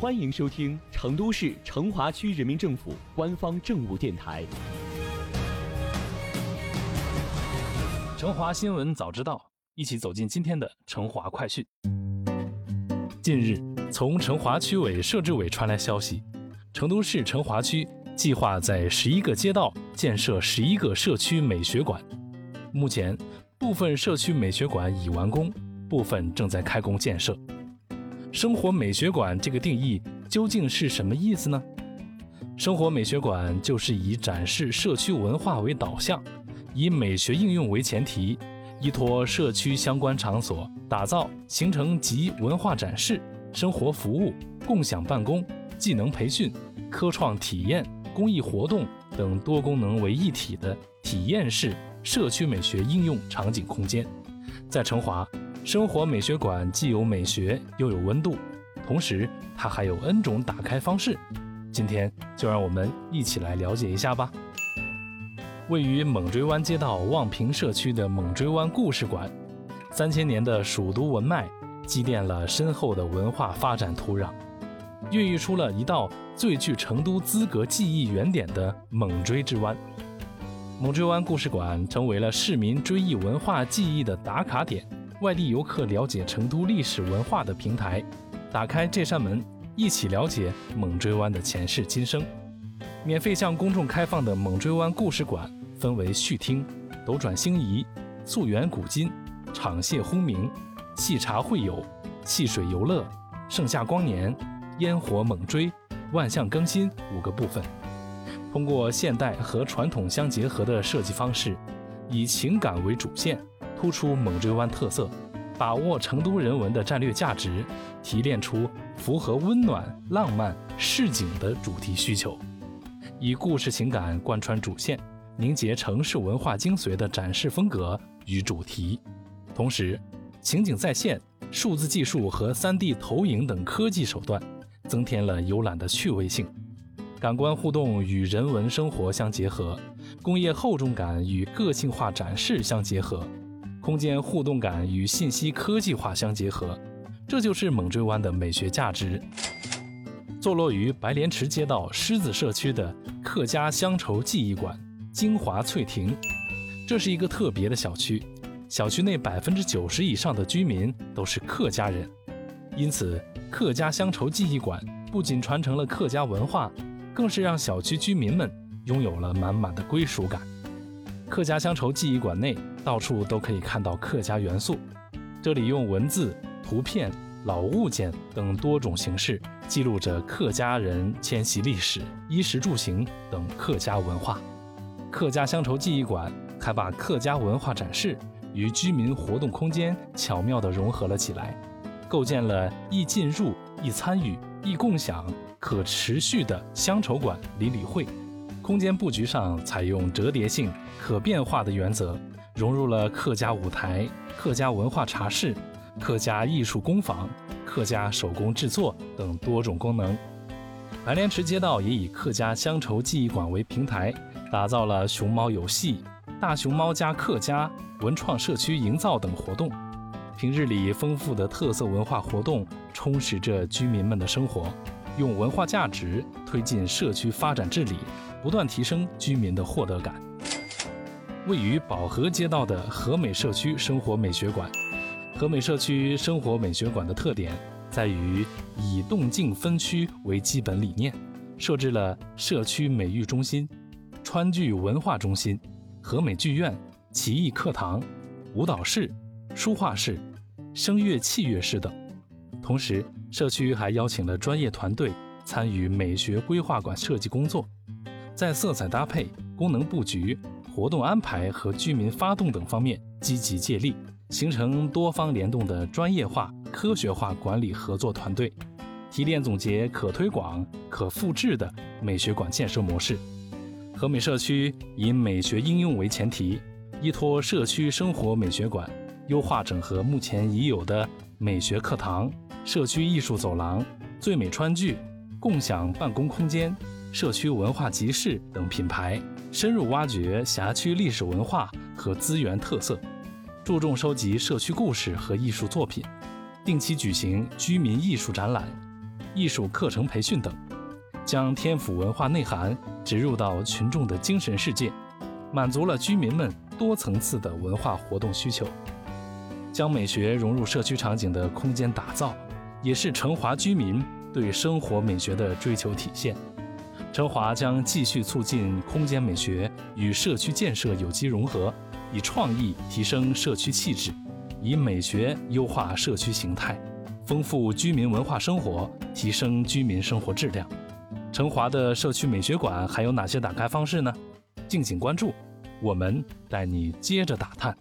欢迎收听成都市成华区人民政府官方政务电台《成华新闻早知道》，一起走进今天的成华快讯。近日，从成华区委设置委传来消息，成都市成华区计划在十一个街道建设十一个社区美学馆。目前，部分社区美学馆已完工，部分正在开工建设。生活美学馆这个定义究竟是什么意思呢？生活美学馆就是以展示社区文化为导向，以美学应用为前提，依托社区相关场所，打造形成集文化展示、生活服务、共享办公、技能培训、科创体验、公益活动等多功能为一体的体验式社区美学应用场景空间。在成华。生活美学馆既有美学又有温度，同时它还有 N 种打开方式。今天就让我们一起来了解一下吧。位于猛追湾街道望平社区的猛追湾故事馆，三千年的蜀都文脉积淀了深厚的文化发展土壤，孕育出了一道最具成都资格记忆原点的猛追之湾。猛追湾故事馆成为了市民追忆文化记忆的打卡点。外地游客了解成都历史文化的平台，打开这扇门，一起了解猛追湾的前世今生。免费向公众开放的猛追湾故事馆分为序厅、斗转星移、溯源古今、场榭轰鸣、细茶会友、戏水游乐、盛夏光年、烟火猛追、万象更新五个部分。通过现代和传统相结合的设计方式，以情感为主线。突出猛追湾特色，把握成都人文的战略价值，提炼出符合温暖、浪漫、市井的主题需求，以故事情感贯穿主线，凝结城市文化精髓的展示风格与主题。同时，情景再现、数字技术和 3D 投影等科技手段，增添了游览的趣味性。感官互动与人文生活相结合，工业厚重感与个性化展示相结合。空间互动感与信息科技化相结合，这就是猛追湾的美学价值。坐落于白莲池街道狮子社区的客家乡愁记忆馆——金华翠亭，这是一个特别的小区。小区内百分之九十以上的居民都是客家人，因此客家乡愁记忆馆不仅传承了客家文化，更是让小区居民们拥有了满满的归属感。客家乡愁记忆馆内。到处都可以看到客家元素，这里用文字、图片、老物件等多种形式记录着客家人迁徙历史、衣食住行等客家文化。客家乡愁记忆馆还把客家文化展示与居民活动空间巧妙地融合了起来，构建了易进入、易参与、易共享、可持续的乡愁馆理理会。空间布局上采用折叠性、可变化的原则。融入了客家舞台、客家文化茶室、客家艺术工坊、客家手工制作等多种功能。白莲池街道也以客家乡愁记忆馆为平台，打造了熊猫游戏、大熊猫加客家文创社区营造等活动。平日里，丰富的特色文化活动充实着居民们的生活，用文化价值推进社区发展治理，不断提升居民的获得感。位于宝和街道的和美社区生活美学馆，和美社区生活美学馆的特点在于以动静分区为基本理念，设置了社区美育中心、川剧文化中心、和美剧院、奇艺课堂、舞蹈室、书画室、声乐器乐室等。同时，社区还邀请了专业团队参与美学规划馆设计工作，在色彩搭配、功能布局。活动安排和居民发动等方面积极借力，形成多方联动的专业化、科学化管理合作团队，提炼总结可推广、可复制的美学馆建设模式。和美社区以美学应用为前提，依托社区生活美学馆，优化整合目前已有的美学课堂、社区艺术走廊、最美川剧、共享办公空间、社区文化集市等品牌。深入挖掘辖区历史文化和资源特色，注重收集社区故事和艺术作品，定期举行居民艺术展览，艺术课程培训等，将天府文化内涵植入到群众的精神世界，满足了居民们多层次的文化活动需求。将美学融入社区场景的空间打造，也是成华居民对生活美学的追求体现。成华将继续促进空间美学与社区建设有机融合，以创意提升社区气质，以美学优化社区形态，丰富居民文化生活，提升居民生活质量。成华的社区美学馆还有哪些打开方式呢？敬请关注，我们带你接着打探。